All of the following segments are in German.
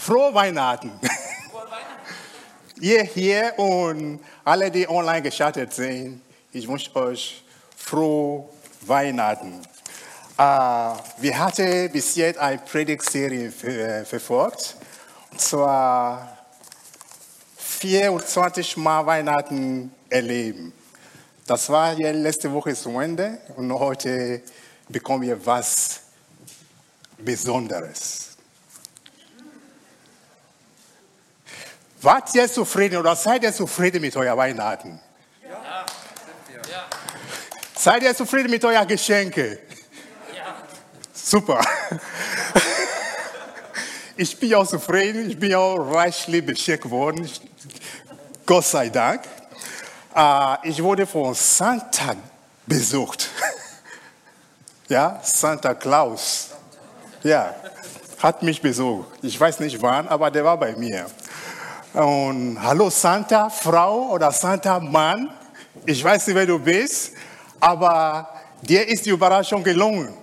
Frohe Weihnachten. Ihr hier und alle, die online geschaltet sind, ich wünsche euch frohe Weihnachten. Äh, wir hatten bis jetzt eine Predigtserie ver verfolgt. Und zwar 24 Mal Weihnachten erleben. Das war ja letzte Woche zu Ende und heute bekommen wir was Besonderes. Wart ihr zufrieden oder seid ihr zufrieden mit euren Weihnachten? Ja. ja. Seid ihr zufrieden mit euren Geschenken? Ja. Super. Ich bin auch zufrieden, ich bin auch reichlich beschenkt worden. Gott sei Dank. Äh, ich wurde von Santa besucht. Ja, Santa Claus. Ja, hat mich besucht. Ich weiß nicht wann, aber der war bei mir. Und hallo Santa Frau oder Santa Mann, ich weiß nicht, wer du bist, aber dir ist die Überraschung gelungen.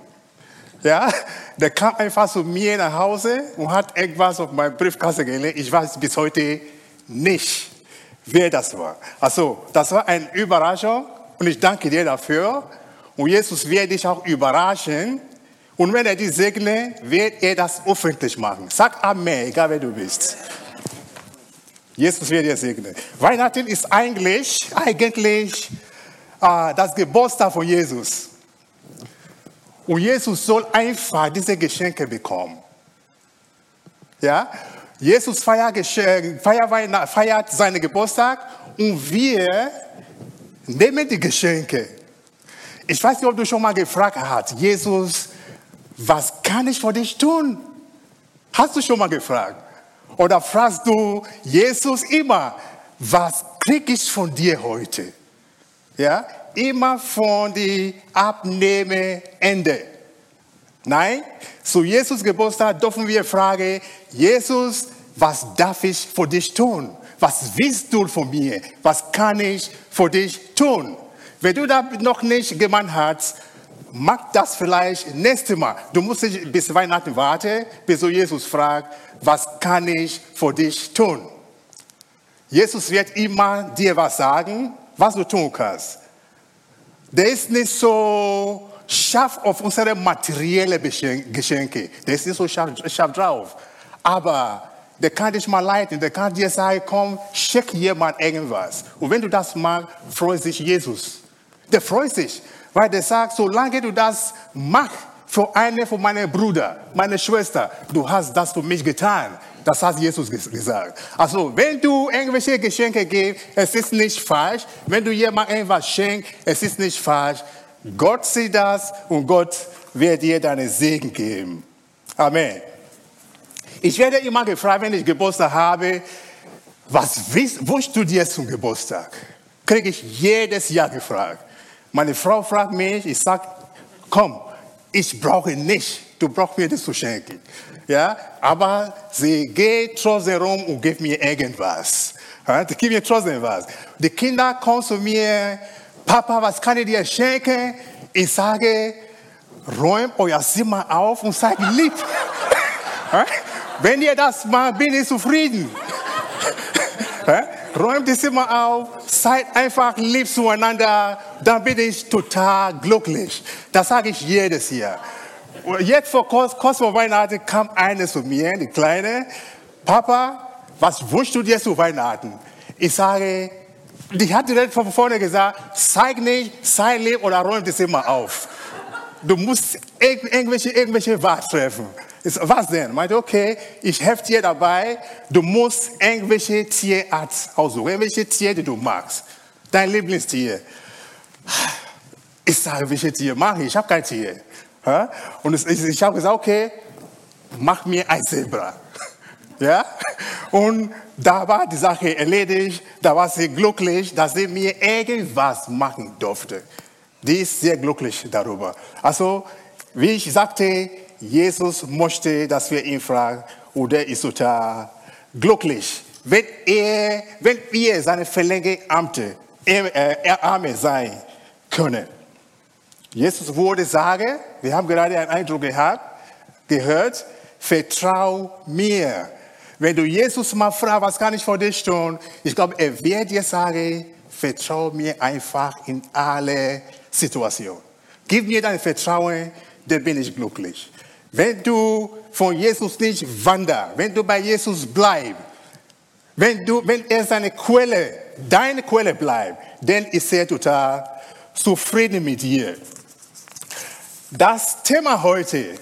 Ja, der kam einfach zu mir nach Hause und hat irgendwas auf meinem Briefkasten gelegt. Ich weiß bis heute nicht, wer das war. Also, das war eine Überraschung und ich danke dir dafür. Und Jesus wird dich auch überraschen. Und wenn er dich segnet, wird er das öffentlich machen. Sag Amen, egal wer du bist. Jesus wird dir segnen. Weihnachten ist eigentlich, eigentlich äh, das Geburtstag von Jesus. Und Jesus soll einfach diese Geschenke bekommen. Ja? Jesus feiert, feiert, feiert seinen Geburtstag und wir nehmen die Geschenke. Ich weiß nicht, ob du schon mal gefragt hast, Jesus, was kann ich für dich tun? Hast du schon mal gefragt? Oder fragst du Jesus immer, was krieg ich von dir heute? Ja, immer von die Abnehme Ende. Nein, zu Jesus Geburtstag dürfen wir fragen, Jesus, was darf ich für dich tun? Was willst du von mir? Was kann ich für dich tun? Wenn du das noch nicht gemacht hast, mach das vielleicht nächstes Mal. Du musst nicht bis Weihnachten warten, bis du Jesus fragst, was kann ich für dich tun? Jesus wird immer dir was sagen, was du tun kannst. Der ist nicht so scharf auf unsere materiellen Geschenke. Der ist nicht so scharf, scharf drauf. Aber der kann dich mal leiten. Der kann dir sagen, komm, schick jemand irgendwas. Und wenn du das machst, freut sich Jesus. Der freut sich, weil der sagt, solange du das machst, für eine von meinen Brüdern, meine Schwester, du hast das für mich getan. Das hat Jesus gesagt. Also, wenn du irgendwelche Geschenke gibst, es ist nicht falsch. Wenn du jemandem etwas schenkst, es ist nicht falsch. Gott sieht das und Gott wird dir deinen Segen geben. Amen. Ich werde immer gefragt, wenn ich Geburtstag habe, was wünschst du dir zum Geburtstag? Kriege ich jedes Jahr gefragt. Meine Frau fragt mich, ich sage, komm, ich brauche nicht, du brauchst mir das zu schenken. Ja, aber sie geht trotzdem rum und gibt mir irgendwas. Die gibt mir trotzdem was. Die Kinder kommen zu mir, Papa, was kann ich dir schenken? Ich sage, räumt euer Zimmer auf und seid lieb. Wenn ihr das macht, bin ich zufrieden. Räumt das Zimmer auf, seid einfach lieb zueinander, dann bin ich total glücklich. Das sage ich jedes Jahr. Jetzt vor kurz, kurz vor Weihnachten kam eine zu mir, die Kleine. Papa, was wünschst du dir zu Weihnachten? Ich sage, die hat direkt von vorne gesagt, zeig nicht, sei lieb oder räum das Zimmer auf. Du musst irgendwelche, irgendwelche Wahl treffen. Ich was denn? Meinte, okay, ich helfe dir dabei. Du musst irgendwelche Tierart aussuchen, irgendwelche Tiere, die du magst. Dein Lieblingstier. Ich sage, welche Tier mache ich? Ich habe kein Tier. Und ich habe gesagt, okay, mach mir ein Zebra. Ja? Und da war die Sache erledigt, da war sie glücklich, dass sie mir irgendwas machen durfte. Die ist sehr glücklich darüber. Also, wie ich sagte, Jesus möchte, dass wir ihn fragen, und er ist total glücklich, wenn, er, wenn wir seine verlängerte Amte, äh, Arme sein können. Jesus würde sagen, wir haben gerade einen Eindruck gehabt, gehört, vertrau mir. Wenn du Jesus mal fragst, was kann ich für dich tun? Ich glaube, er wird dir sagen, vertrau mir einfach in alle Situationen. Gib mir dein Vertrauen, dann bin ich glücklich. Wenn du von Jesus nicht wanderst, wenn du bei Jesus bleibst, wenn, du, wenn er seine Quelle, deine Quelle bleibt, dann ist er total zufrieden mit dir. Das Thema heute,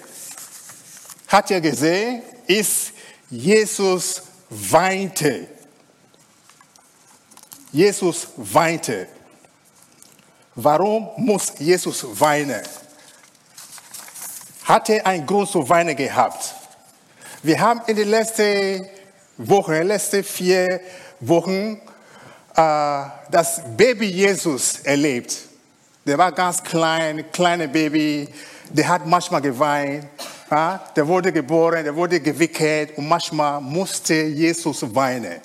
hat ihr gesehen, ist Jesus weinte. Jesus weinte. Warum muss Jesus weinen? Hat er einen Grund zu weinen gehabt? Wir haben in den letzten Wochen, letzten vier Wochen, äh, das Baby Jesus erlebt. Der war ganz klein, kleiner Baby, der hat manchmal geweint. Ja, der wurde geboren, der wurde gewickelt und manchmal musste Jesus weinen.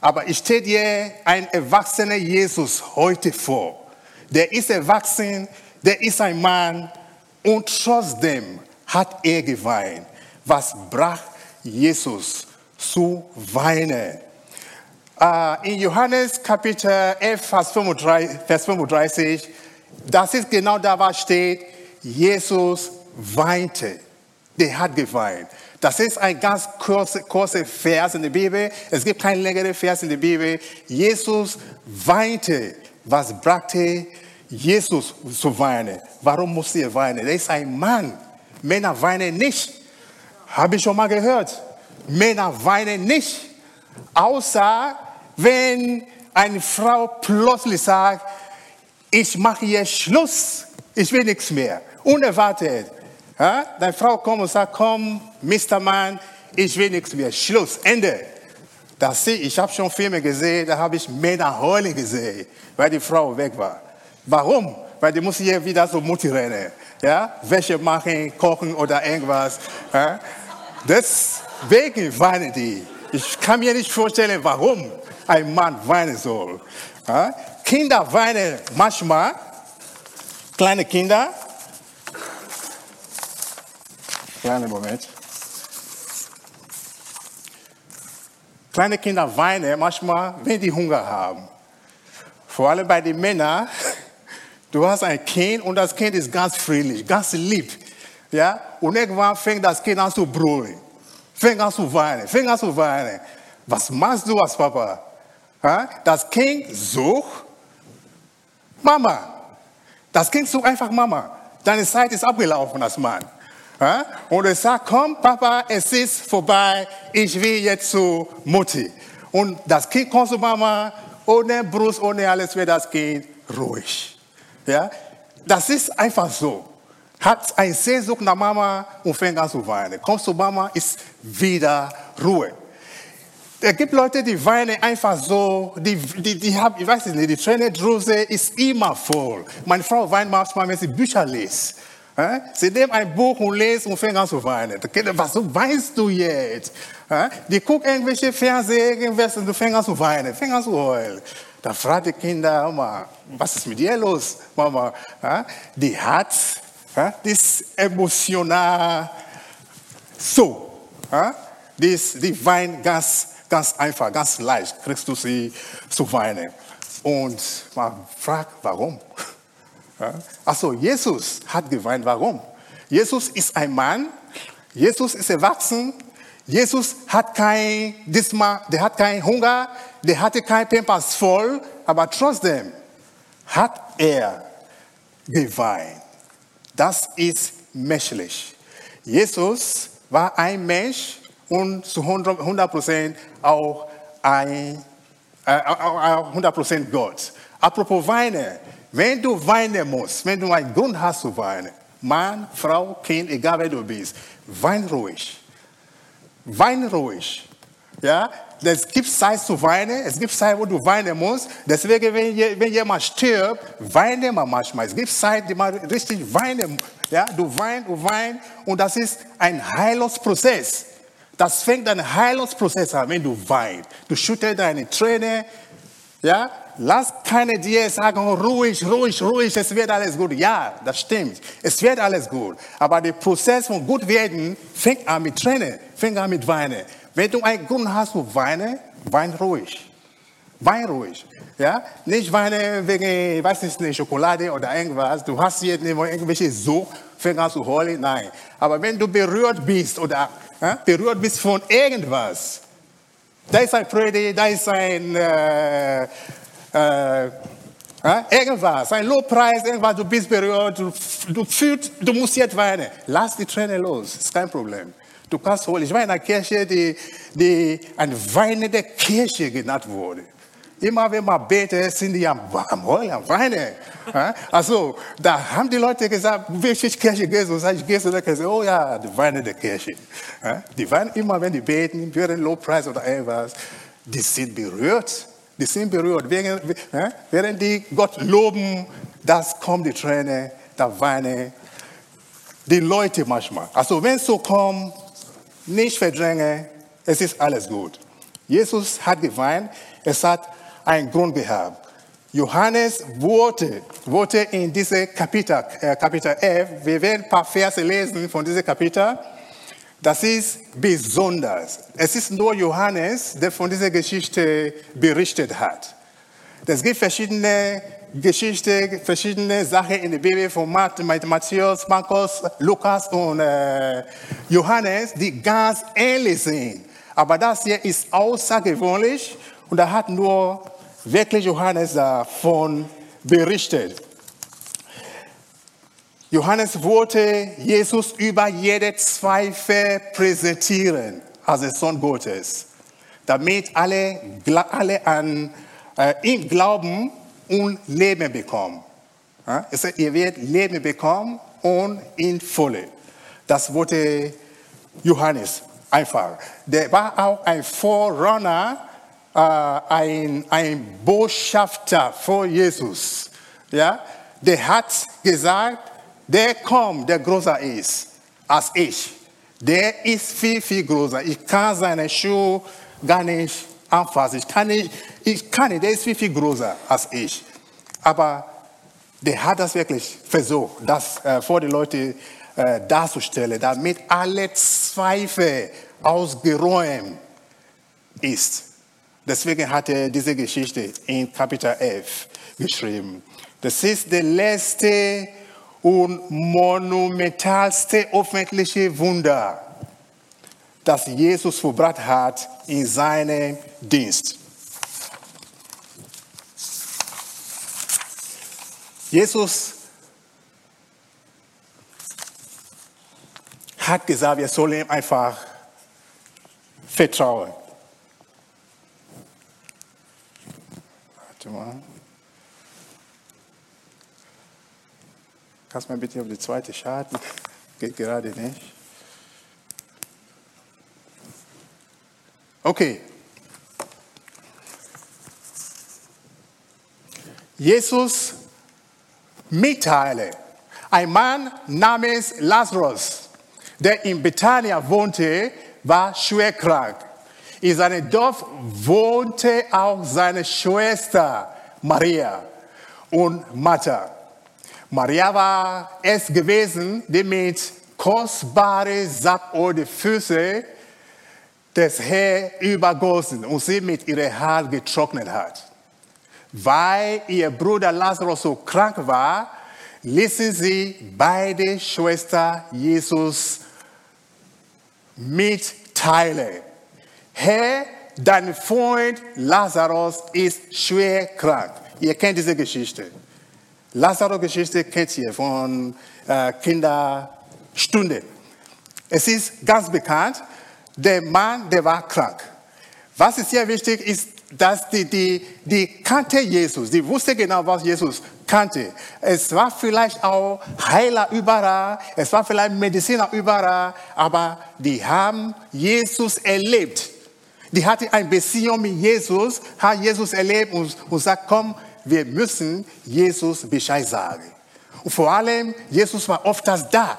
Aber ich stelle dir einen erwachsenen Jesus heute vor. Der ist erwachsen, der ist ein Mann und trotzdem hat er geweint. Was brach Jesus zu weinen? Uh, in Johannes Kapitel 11, Vers 35, Vers 35, das ist genau da, was steht, Jesus weinte. Der hat geweint. Das ist ein ganz kurzer, kurzer Vers in der Bibel. Es gibt keinen längeren Vers in der Bibel. Jesus weinte. Was brachte Jesus zu weinen? Warum musste er weinen? Er ist ein Mann. Männer weinen nicht. Habe ich schon mal gehört. Männer weinen nicht. Außer wenn eine Frau plötzlich sagt, ich mache hier Schluss. Ich will nichts mehr. Unerwartet. Ja? Deine Frau kommt und sagt, komm, Mr. Mann, ich will nichts mehr. Schluss, Ende. Das ich, habe schon Filme gesehen, da habe ich Männer heulen gesehen, weil die Frau weg war. Warum? Weil die muss hier wieder so Mutti rennen. Ja? Wäsche machen, kochen oder irgendwas. Ja? Deswegen weinen die. Ich kann mir nicht vorstellen, warum ein Mann weinen soll. Ja? Kinder weinen manchmal, kleine Kinder, Kleiner Moment. Kleine Kinder weinen manchmal, wenn die Hunger haben. Vor allem bei den Männern. Du hast ein Kind und das Kind ist ganz friedlich, ganz lieb. Ja? Und irgendwann fängt das Kind an zu brüllen. Fängt an zu weinen, fängt an zu weinen. Was machst du als Papa? Das Kind sucht Mama. Das Kind sucht einfach Mama. Deine Zeit ist abgelaufen als Mann. Und er sagt, komm Papa, es ist vorbei, ich will jetzt zu Mutti. Und das Kind kommt zu Mama, ohne Brust, ohne alles wird das Kind ruhig. Ja? Das ist einfach so. Hat eine Sehnsucht nach Mama und fängt an zu weinen. Kommt zu Mama, ist wieder Ruhe. Es gibt Leute, die weinen einfach so, die, die, die haben, ich weiß nicht, die Tränendrüse ist immer voll. Meine Frau weint manchmal, wenn sie Bücher liest. Sie nehmen ein Buch und lesen und fangen an zu weinen. Was weinst du jetzt? Die gucken irgendwelche Fernsehen, irgendwas und du fängst an zu weinen, fängst an zu heulen. Da fragt die Kinder, Mama, was ist mit dir los, Mama? Die hat das emotional so. Die, die weint ganz, ganz einfach, ganz leicht, kriegst du sie zu weinen. Und man fragt, warum? Also Jesus hat geweint. Warum? Jesus ist ein Mann. Jesus ist erwachsen. Jesus hat kein, diesmal, der hat keinen Hunger. Der hatte kein Pampers voll. Aber trotzdem hat er geweint. Das ist menschlich. Jesus war ein Mensch und zu 100 Prozent auch ein, äh, 100% Gott. Apropos Weine. Wenn du weinen musst, wenn du einen Grund hast zu weinen, Mann, Frau, Kind, egal wer du bist, wein ruhig. Wein ruhig. Ja, es gibt Zeit zu weinen, es gibt Zeit, wo du weinen musst. Deswegen, wenn, wenn jemand stirbt, weine man manchmal. Es gibt Zeit, die man richtig weinen. Ja, du weinst, du weinst und das ist ein Ja, lass keine dir sagen, oh, ruhig, ruhig, ruhig, es wird alles gut. Ja, das stimmt. Es wird alles gut. Aber der Prozess von gut werden fängt an mit Tränen, fängt an mit Weinen. Wenn du einen Grund hast zu weinen, wein ruhig. Wein ruhig. Ja? Nicht weinen wegen, weiß nicht, Schokolade oder irgendwas. Du hast hier irgendwelche so, fängt an zu heulen. Nein. Aber wenn du berührt bist oder ja, berührt bist von irgendwas, da ist ein Predigt, da ist ein äh, äh, irgendwas, ein Lobpreis, irgendwas, du bist berührt, du, du fühlst, du musst jetzt weinen. Lass die Tränen los, ist kein Problem. Du kannst holen. Ich war in einer Kirche, die, die eine weinende Kirche genannt wurde. Immer wenn man betet, sind die am, am Heulen, am Weinen. Also, da haben die Leute gesagt, welche Kirche gehst du? Sag ich, zu der Kirche. Oh ja, die weinende Kirche. Die weinen immer, wenn die beten, während Lobpreis oder irgendwas. Die sind berührt. Die sind berührt. Während die Gott loben, das kommt die Tränen, da weinen die Leute manchmal. Also, wenn es so kommt, nicht verdrängen, es ist alles gut. Jesus hat geweint, es hat einen Grund gehabt. Johannes wurde, wurde in diesem Kapitel, äh, Kapitel 11, wir werden ein paar Verse lesen von diesem Kapitel, das ist besonders. Es ist nur Johannes, der von dieser Geschichte berichtet hat. Es gibt verschiedene Geschichten, verschiedene Sachen in der Bibel von Matthäus, Markus, Lukas und äh, Johannes, die ganz ähnlich sind. Aber das hier ist außergewöhnlich und da hat nur wirklich Johannes davon berichtet. Johannes wollte Jesus über jede Zweifel präsentieren als Sohn Gottes, damit alle, alle an äh, ihn glauben und Leben bekommen. Ja? Ihr werdet Leben bekommen und in Volle. Das wollte Johannes einfach. Der war auch ein Vorrunner äh, ein, ein Botschafter vor Jesus. Ja? Der hat gesagt, der kommt, der größer ist als ich. Der ist viel, viel größer. Ich kann seine Schuhe gar nicht anfassen. Ich kann nicht, ich kann nicht, der ist viel, viel größer als ich. Aber der hat das wirklich versucht, das äh, vor die Leute äh, darzustellen, damit alle Zweifel ausgeräumt ist. Deswegen hat er diese Geschichte in Kapitel 11 geschrieben. Das ist der letzte und monumentalste öffentliche Wunder, das Jesus verbracht hat in seinem Dienst. Jesus hat gesagt, wir sollen ihm einfach vertrauen. Warte mal. Kannst du mal bitte auf die zweite Scharte? Geht gerade nicht. Okay. Jesus mitteile. Ein Mann namens Lazarus, der in Bethanien wohnte, war schwer krank. In seinem Dorf wohnte auch seine Schwester Maria und Martha. Maria war es gewesen, die mit kostbaren Sacköl die Füße des Herrn übergossen und sie mit ihrem Haar getrocknet hat. Weil ihr Bruder Lazarus so krank war, ließen sie beide Schwestern Jesus mitteilen. Herr, dein Freund Lazarus ist schwer krank. Ihr kennt diese Geschichte. Lazarus-Geschichte kennt ihr von äh, Kinderstunde. Es ist ganz bekannt, der Mann, der war krank. Was ist hier wichtig, ist, dass die, die, die kannte Jesus, die wusste genau, was Jesus kannte. Es war vielleicht auch Heiler überall, es war vielleicht Mediziner überall, aber die haben Jesus erlebt. Die hatte eine Beziehung mit Jesus, hat Jesus erlebt und, und sagt, komm, wir müssen Jesus Bescheid sagen. Und vor allem, Jesus war oft da.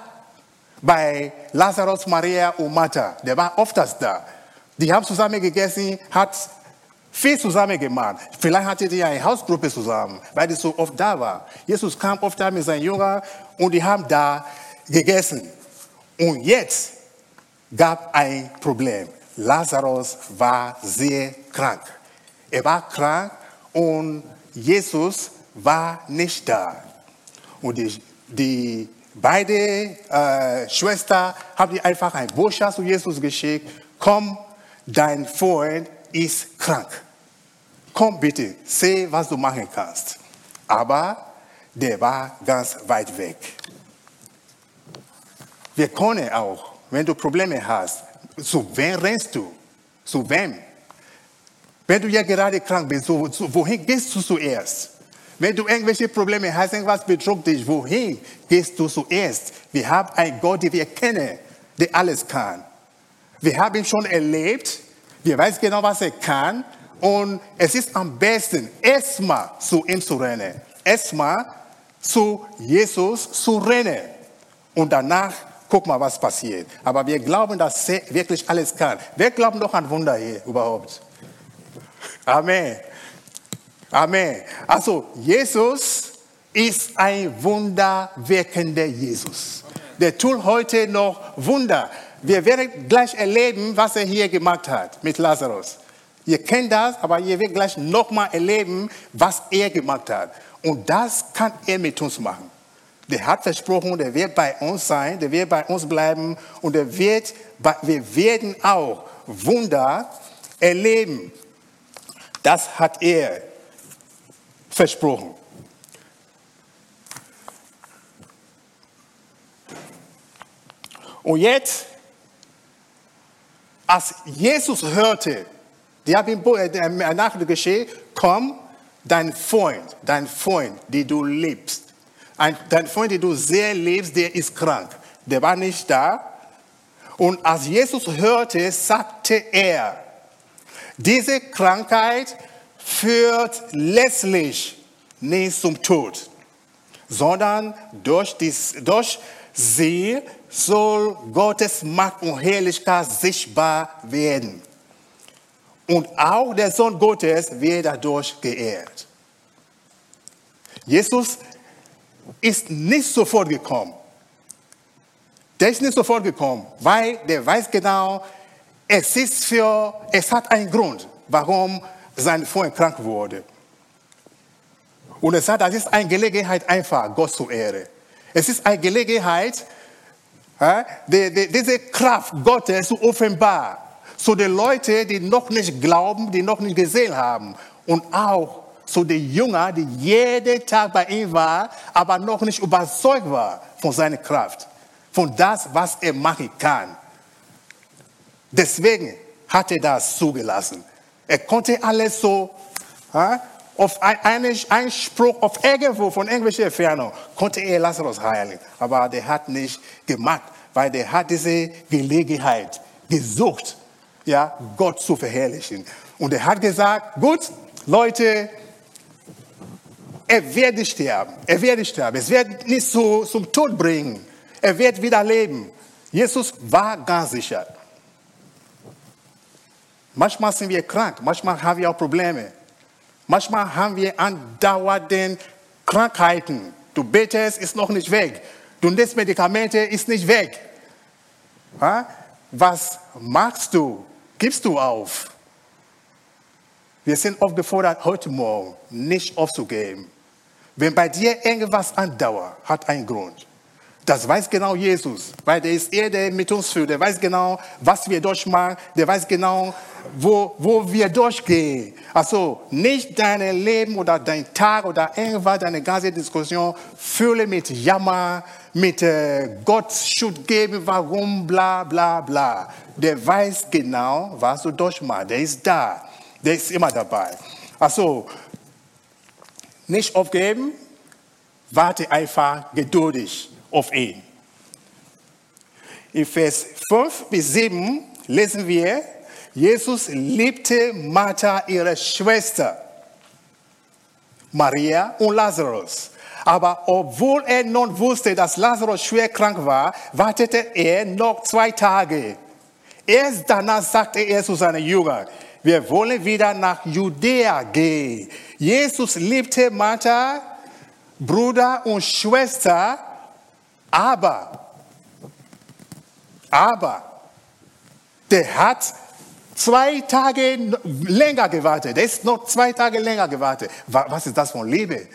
Bei Lazarus, Maria und Martha. Der war oft da. Die haben zusammen gegessen, hat viel zusammen gemacht. Vielleicht hattet ihr eine Hausgruppe zusammen, weil es so oft da war. Jesus kam oft da mit seinen Jüngern und die haben da gegessen. Und jetzt gab ein Problem. Lazarus war sehr krank. Er war krank und Jesus war nicht da. Und die, die beide äh, Schwestern haben einfach ein Botschaft zu Jesus geschickt. Komm, dein Freund ist krank. Komm bitte, seh, was du machen kannst. Aber der war ganz weit weg. Wir können auch, wenn du Probleme hast, zu wem rennst du? Zu wem? Wenn du ja gerade krank bist, wohin gehst du zuerst? Wenn du irgendwelche Probleme hast, irgendwas bedrückt dich, wohin gehst du zuerst? Wir haben einen Gott, den wir kennen, der alles kann. Wir haben ihn schon erlebt, wir wissen genau, was er kann und es ist am besten, erstmal zu ihm zu rennen, erstmal zu Jesus zu rennen und danach guck mal, was passiert. Aber wir glauben, dass er wirklich alles kann. Wer glaubt noch an Wunder hier überhaupt? Amen. Amen. Also, Jesus ist ein wunderwirkender Jesus. Der tut heute noch Wunder. Wir werden gleich erleben, was er hier gemacht hat mit Lazarus. Ihr kennt das, aber ihr werdet gleich nochmal erleben, was er gemacht hat. Und das kann er mit uns machen. Der hat versprochen, der wird bei uns sein, der wird bei uns bleiben und der wird, wir werden auch Wunder erleben. Das hat er versprochen. Und jetzt, als Jesus hörte, die haben äh, Nachricht geschehen, komm, dein Freund, dein Freund, den du liebst, ein, dein Freund, den du sehr liebst, der ist krank. Der war nicht da. Und als Jesus hörte, sagte er, diese Krankheit führt letztlich nicht zum Tod, sondern durch, dies, durch sie soll Gottes Macht und Herrlichkeit sichtbar werden. Und auch der Sohn Gottes wird dadurch geehrt. Jesus ist nicht sofort gekommen. Der ist nicht sofort gekommen, weil der weiß genau, es ist für, es hat einen Grund, warum sein Freund krank wurde. Und er sagt, das ist eine Gelegenheit einfach, Gott zu ehren. Es ist eine Gelegenheit, die, die, diese Kraft Gottes zu offenbaren zu den Leuten, die noch nicht glauben, die noch nicht gesehen haben. Und auch zu den Jüngern, die jeden Tag bei ihm waren, aber noch nicht überzeugt waren von seiner Kraft, von das, was er machen kann. Deswegen hat er das zugelassen. Er konnte alles so äh, auf einen Einspruch auf irgendwo von irgendwelcher Entfernung konnte er Lazarus heilen, aber der hat nicht gemacht, weil der hat diese Gelegenheit gesucht ja, Gott zu verherrlichen. Und er hat gesagt, gut, Leute, er wird sterben. Er wird sterben. Es wird nicht so zum Tod bringen. Er wird wieder leben. Jesus war ganz sicher. Manchmal sind wir krank. Manchmal haben wir auch Probleme. Manchmal haben wir andauernde Krankheiten. Du betest, ist noch nicht weg. Du nimmst Medikamente, ist nicht weg. Was machst du? Gibst du auf? Wir sind aufgefordert, heute Morgen nicht aufzugeben. Wenn bei dir irgendwas andauert, hat einen Grund. Das weiß genau Jesus, weil der ist er, der mit uns führt. Der weiß genau, was wir durchmachen. Der weiß genau, wo, wo wir durchgehen. Also nicht dein Leben oder dein Tag oder irgendwas, deine ganze Diskussion fülle mit Jammer, mit äh, Gott Schuld geben, warum, bla, bla, bla. Der weiß genau, was du durchmachst. Der ist da. Der ist immer dabei. Also, nicht aufgeben, warte einfach geduldig auf ihn. In Vers 5 bis 7 lesen wir, Jesus liebte Martha, ihre Schwester, Maria und Lazarus. Aber obwohl er nun wusste, dass Lazarus schwer krank war, wartete er noch zwei Tage. Erst danach sagte er zu seinen Jüngern, wir wollen wieder nach Judäa gehen. Jesus liebte Martha, Bruder und Schwester, aber, aber, der hat zwei Tage länger gewartet. Der ist noch zwei Tage länger gewartet. Was ist das von Liebe?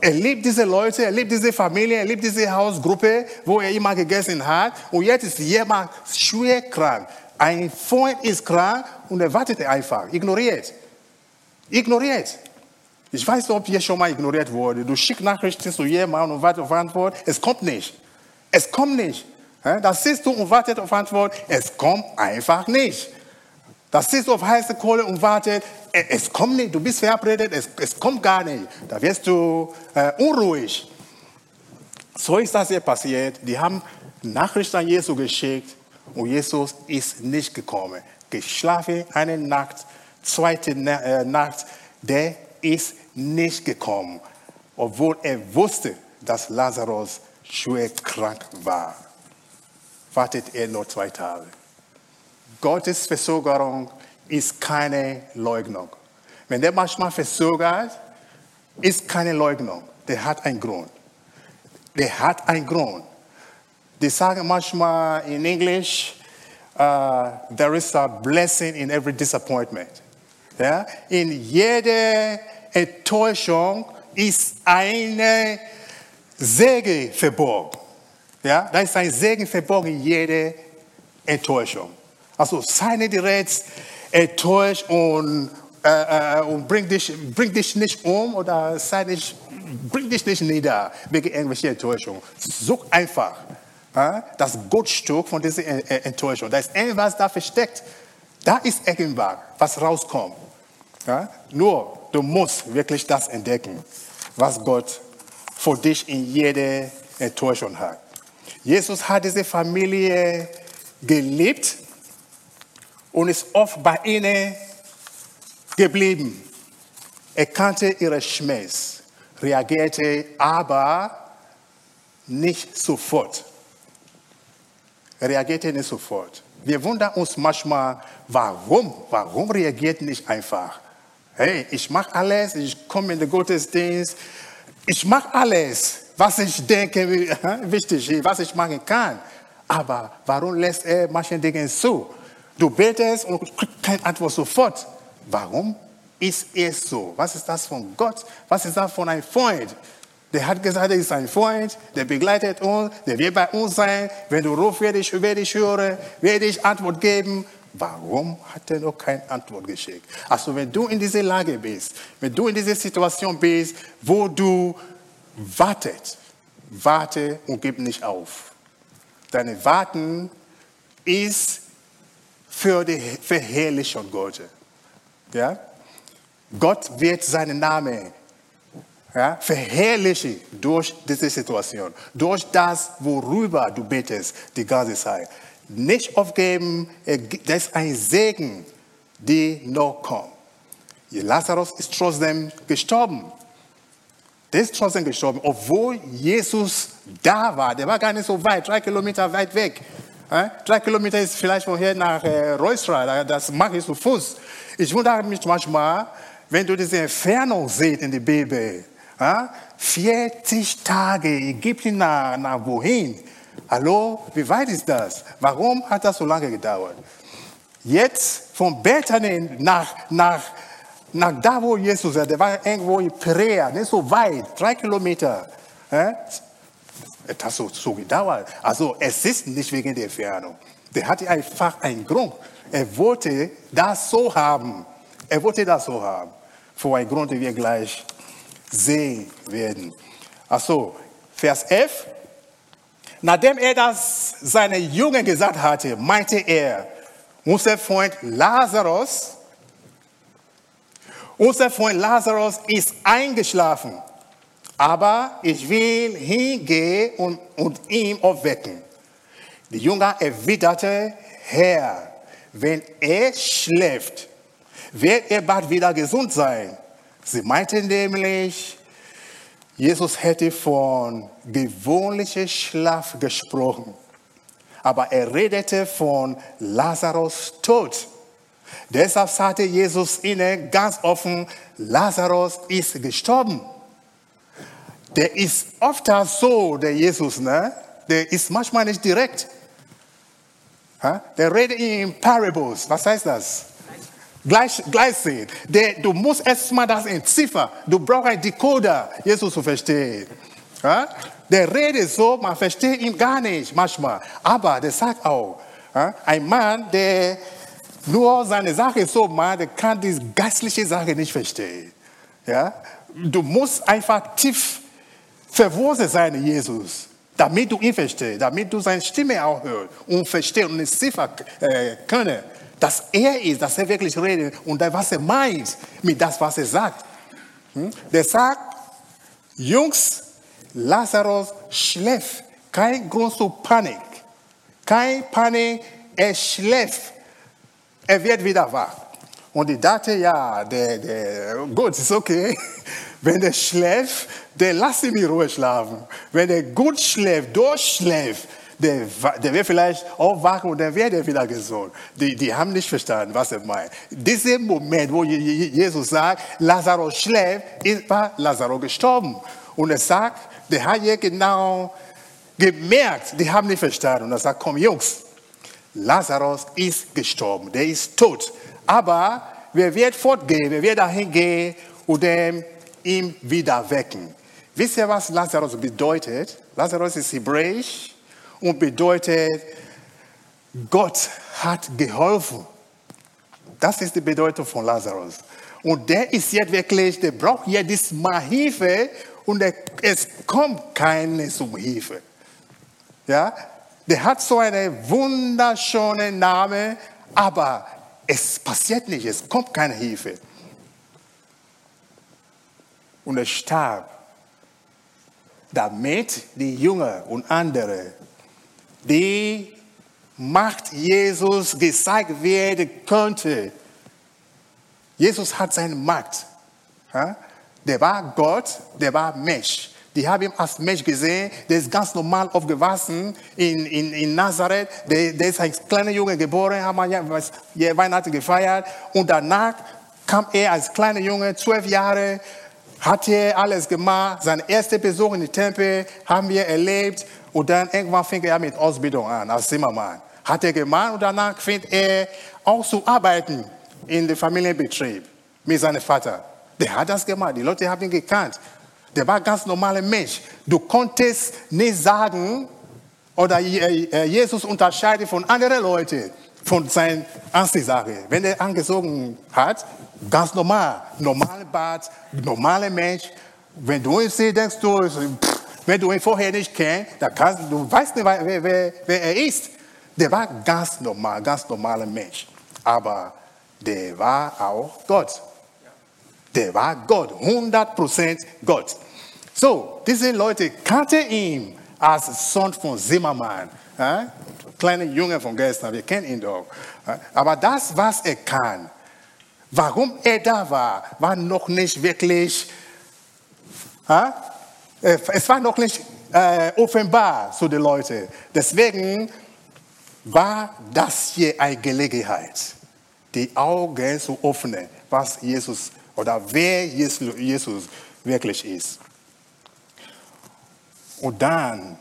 Er liebt diese Leute, er liebt diese Familie, er liebt diese Hausgruppe, wo er immer gegessen hat. Und jetzt ist jemand schwer krank. Ein Freund ist krank und er wartet einfach, ignoriert. Ignoriert. Ich weiß nicht, ob hier schon mal ignoriert wurde. Du schickst Nachrichten zu jemandem und wartest auf Antwort. Es kommt nicht. Es kommt nicht. Das siehst du und wartet auf Antwort. Es kommt einfach nicht. Das siehst du auf heiße Kohle und wartet. Es kommt nicht. Du bist verabredet. Es, es kommt gar nicht. Da wirst du äh, unruhig. So ist das hier passiert. Die haben Nachrichten an Jesus geschickt und Jesus ist nicht gekommen. Geschlafen eine Nacht, zweite äh, Nacht. Der ist nicht gekommen, obwohl er wusste, dass Lazarus schwer krank war. Wartet er nur zwei Tage. Gottes Verzögerung ist keine Leugnung. Wenn der manchmal verzögert, ist keine Leugnung. Der hat einen Grund. Der hat einen Grund. Die sagen manchmal in Englisch, uh, there is a blessing in every disappointment. Ja? In jeder Enttäuschung ist eine Segen verborgen. Ja? Da ist ein Segen verborgen in jeder Enttäuschung. Also sei nicht direkt enttäuscht und, äh, äh, und bring, dich, bring dich nicht um oder sei nicht, bring dich nicht nieder wegen irgendwelcher Enttäuschung. Such einfach äh, das Gottstück von dieser Enttäuschung. Da ist irgendwas da versteckt. Da ist irgendwas, was rauskommt. Ja? Nur, du musst wirklich das entdecken, was Gott für dich in jeder Enttäuschung hat. Jesus hat diese Familie geliebt und ist oft bei ihnen geblieben. Er kannte ihre Schmerz, reagierte aber nicht sofort. Er reagierte nicht sofort. Wir wundern uns manchmal, warum, warum reagiert nicht einfach? Hey, ich mache alles, ich komme in den Gottesdienst, ich mache alles, was ich denke, wichtig ist, was ich machen kann. Aber warum lässt er manche Dinge zu? Du betest und kriegst keine Antwort sofort. Warum ist es so? Was ist das von Gott? Was ist das von einem Freund? Der hat gesagt, er ist ein Freund, der begleitet uns, der wird bei uns sein. Wenn du rufst, werde ich, werde ich hören, werde ich Antwort geben. Warum hat er noch keine Antwort geschickt? Also wenn du in dieser Lage bist, wenn du in dieser Situation bist, wo du wartet, warte und gib nicht auf. Deine Warten ist für die Verherrlichung Gottes. Ja? Gott wird seinen Namen ja, verherrlichen durch diese Situation, durch das, worüber du betest die ganze Zeit nicht aufgeben, das ist ein Segen, der noch kommt. Lazarus ist trotzdem gestorben. Der ist trotzdem gestorben, obwohl Jesus da war. Der war gar nicht so weit, drei Kilometer weit weg. Drei Kilometer ist vielleicht von hier nach äh, Reustra, das mache ich zu Fuß. Ich wundere mich manchmal, wenn du diese Entfernung siehst in der Bibel. 40 Tage, Ägypten nach, nach wohin? Hallo, wie weit ist das? Warum hat das so lange gedauert? Jetzt von Bethany nach, nach, nach da, wo Jesus war, der war irgendwo in Perea, nicht so weit, drei Kilometer. Das hat so, so gedauert. Also es ist nicht wegen der Entfernung. Der hatte einfach einen Grund. Er wollte das so haben. Er wollte das so haben. Vor einem Grund, den wir gleich sehen werden. Also, Vers 11. Nachdem er das seinen Jungen gesagt hatte, meinte er, unser Freund Lazarus, unser Freund Lazarus ist eingeschlafen, aber ich will hingehen und, und ihn aufwecken. Die Jünger erwiderte, Herr, wenn er schläft, wird er bald wieder gesund sein. Sie meinten nämlich, Jesus hätte von gewöhnlichem Schlaf gesprochen, aber er redete von Lazarus Tod. Deshalb sagte Jesus ihnen ganz offen, Lazarus ist gestorben. Der ist oft so, der Jesus, ne? Der ist manchmal nicht direkt. Der redet in Parables. Was heißt das? Gleich, gleich sehen. Der, du musst erstmal das entziffern. Du brauchst einen Decoder, Jesus zu verstehen. Ja? Der redet so, man versteht ihn gar nicht manchmal. Aber der sagt auch, ja? ein Mann, der nur seine Sache so macht, der kann diese geistliche Sache nicht verstehen. Ja? Du musst einfach tief verwurzelt sein in Jesus, damit du ihn verstehst, damit du seine Stimme auch hörst und verstehst und entziffern äh, können dass er ist, dass er wirklich redet und was er meint mit das, was er sagt. Hm? Der sagt, Jungs, Lazarus schläft. Kein Grund zur Panik. Kein Panik, er schläft. Er wird wieder wach. Und ich dachte, ja, der, der, gut, ist okay. Wenn er schläft, der lass ihn in Ruhe schlafen. Wenn er gut schläft, durchschläft, der, der wird vielleicht aufwachen und dann wird er wieder gesund. Die, die haben nicht verstanden, was er meint. Dieser Moment, wo Jesus sagt, Lazarus schläft, war Lazarus gestorben. Und er sagt, der hat ja genau gemerkt, die haben nicht verstanden. Und er sagt, komm Jungs, Lazarus ist gestorben, der ist tot. Aber wer wird fortgehen, wer wird dahin gehen und ihn wieder wecken. Wisst ihr, was Lazarus bedeutet? Lazarus ist hebräisch und bedeutet, Gott hat geholfen. Das ist die Bedeutung von Lazarus. Und der ist jetzt wirklich, der braucht jedes Mal Hilfe und es kommt keine zum Hilfe. Ja? Der hat so einen wunderschönen Namen, aber es passiert nicht, es kommt keine Hilfe. Und er starb, damit die Jünger und andere die Macht Jesus gezeigt werden könnte. Jesus hat seine Macht. Der war Gott, der war Mensch. Die haben ihn als Mensch gesehen, der ist ganz normal aufgewachsen in, in, in Nazareth. Der, der ist als kleiner Junge geboren, haben wir Weihnachten gefeiert. Und danach kam er als kleiner Junge, zwölf Jahre, hat er alles gemacht. Sein erster Besuch in den Tempel haben wir erlebt. Und dann irgendwann fing er mit Ausbildung an als Zimmermann. Hat er gemacht und danach fängt er auch zu arbeiten in dem Familienbetrieb mit seinem Vater. Der hat das gemacht. Die Leute haben ihn gekannt. Der war ein ganz normaler Mensch. Du konntest nicht sagen, oder äh, Jesus unterscheidet von anderen Leuten, von seinen Anziehsachen. Wenn er angezogen hat, ganz normal, normaler Bart, normaler Mensch. Wenn du ihn siehst, denkst du, pff, wenn du ihn vorher nicht kennst, dann kannst, du weißt nicht, wer, wer, wer er ist. Der war ganz normal, ganz normaler Mensch. Aber der war auch Gott. Der war Gott, 100% Gott. So, diese Leute kannten ihn als Sohn von Zimmermann. Ja? Kleiner Junge von gestern, wir kennen ihn doch. Aber das, was er kann, warum er da war, war noch nicht wirklich? Äh, es war noch nicht äh, offenbar zu den Leuten. Deswegen war das hier eine Gelegenheit, die Augen zu öffnen, was Jesus oder wer Jesus wirklich ist. Und dann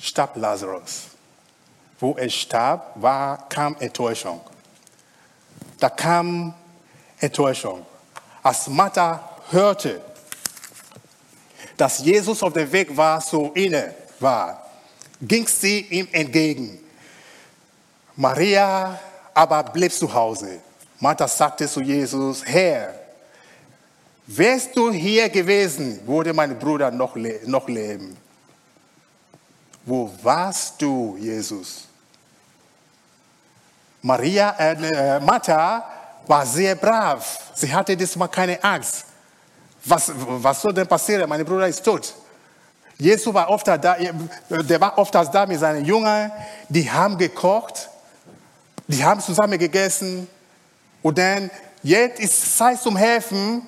starb Lazarus. Wo er starb, war, kam Enttäuschung. Da kam Enttäuschung. Als Martha hörte, dass Jesus auf dem Weg war, so inne war, ging sie ihm entgegen. Maria aber blieb zu Hause. Martha sagte zu Jesus, Herr, wärst du hier gewesen, würde mein Bruder noch, le noch leben. Wo warst du, Jesus? Maria, äh, Martha war sehr brav. Sie hatte diesmal keine Angst. Was, was soll denn passieren? Mein Bruder ist tot. Jesus war oft da, der war oft da mit seinen Jüngern, die haben gekocht, die haben zusammen gegessen und dann, jetzt ist Zeit zum Helfen.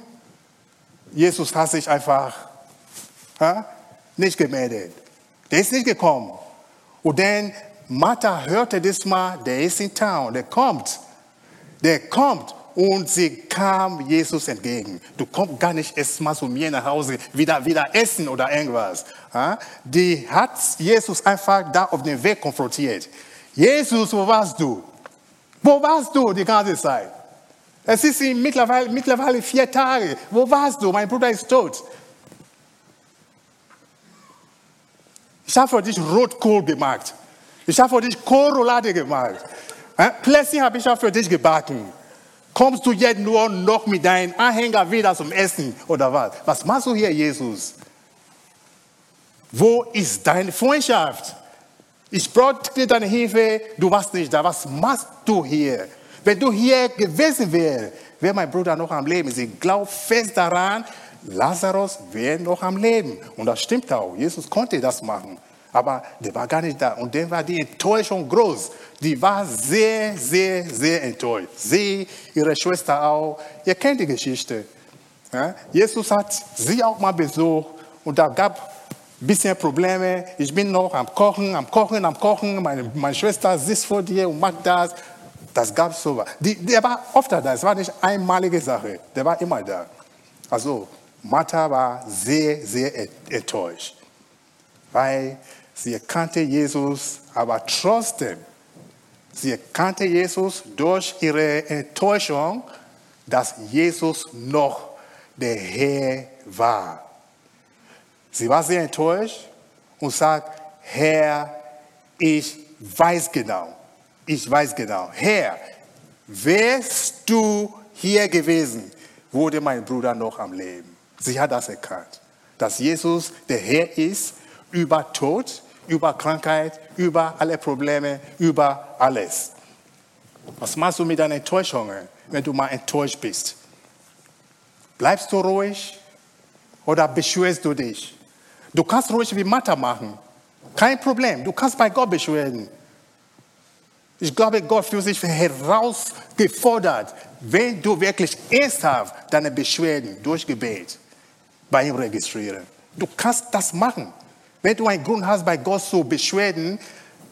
Jesus hat sich einfach ha, nicht gemeldet. Der ist nicht gekommen. Und dann, Martha hörte das mal, der ist in Town, der kommt. der kommt und sie kam Jesus entgegen. Du kommst gar nicht erstmal zu mir nach Hause, wieder, wieder essen oder irgendwas. Die hat Jesus einfach da auf dem Weg konfrontiert. Jesus, wo warst du? Wo warst du die ganze Zeit? Es ist mittlerweile, mittlerweile vier Tage. Wo warst du? Mein Bruder ist tot. Ich habe für dich Rotkohl gemacht. Ich habe für dich Kohlroulade gemacht. Plötzlich habe ich auch für dich gebacken. Kommst du jetzt nur noch mit deinem Anhänger wieder zum Essen oder was? Was machst du hier, Jesus? Wo ist deine Freundschaft? Ich brauche deine Hilfe, du warst nicht da. Was machst du hier? Wenn du hier gewesen wärst, wäre mein Bruder noch am Leben. Sie glaubt fest daran, Lazarus wäre noch am Leben. Und das stimmt auch. Jesus konnte das machen. Aber der war gar nicht da. Und dann war die Enttäuschung groß. Die war sehr, sehr, sehr enttäuscht. Sie, ihre Schwester auch. Ihr kennt die Geschichte. Ja? Jesus hat sie auch mal besucht und da gab ein bisschen Probleme. Ich bin noch am Kochen, am Kochen, am Kochen. Meine, meine Schwester sitzt vor dir und macht das. Das gab es so. Die, der war oft da. Es war nicht einmalige Sache. Der war immer da. Also, Martha war sehr, sehr enttäuscht. Weil Sie erkannte Jesus, aber trotzdem, sie erkannte Jesus durch ihre Enttäuschung, dass Jesus noch der Herr war. Sie war sehr enttäuscht und sagt, Herr, ich weiß genau, ich weiß genau, Herr, wärst du hier gewesen, wurde mein Bruder noch am Leben. Sie hat das erkannt, dass Jesus der Herr ist über Tod, über Krankheit, über alle Probleme, über alles. Was machst du mit deinen Enttäuschungen, wenn du mal enttäuscht bist? Bleibst du ruhig oder beschwerst du dich? Du kannst ruhig wie Mathe machen. Kein Problem. Du kannst bei Gott beschweren. Ich glaube, Gott fühlt sich herausgefordert, wenn du wirklich ernsthaft deine Beschwerden durch Gebet bei ihm registrieren. Du kannst das machen. Wenn du einen Grund hast, bei Gott zu beschweren,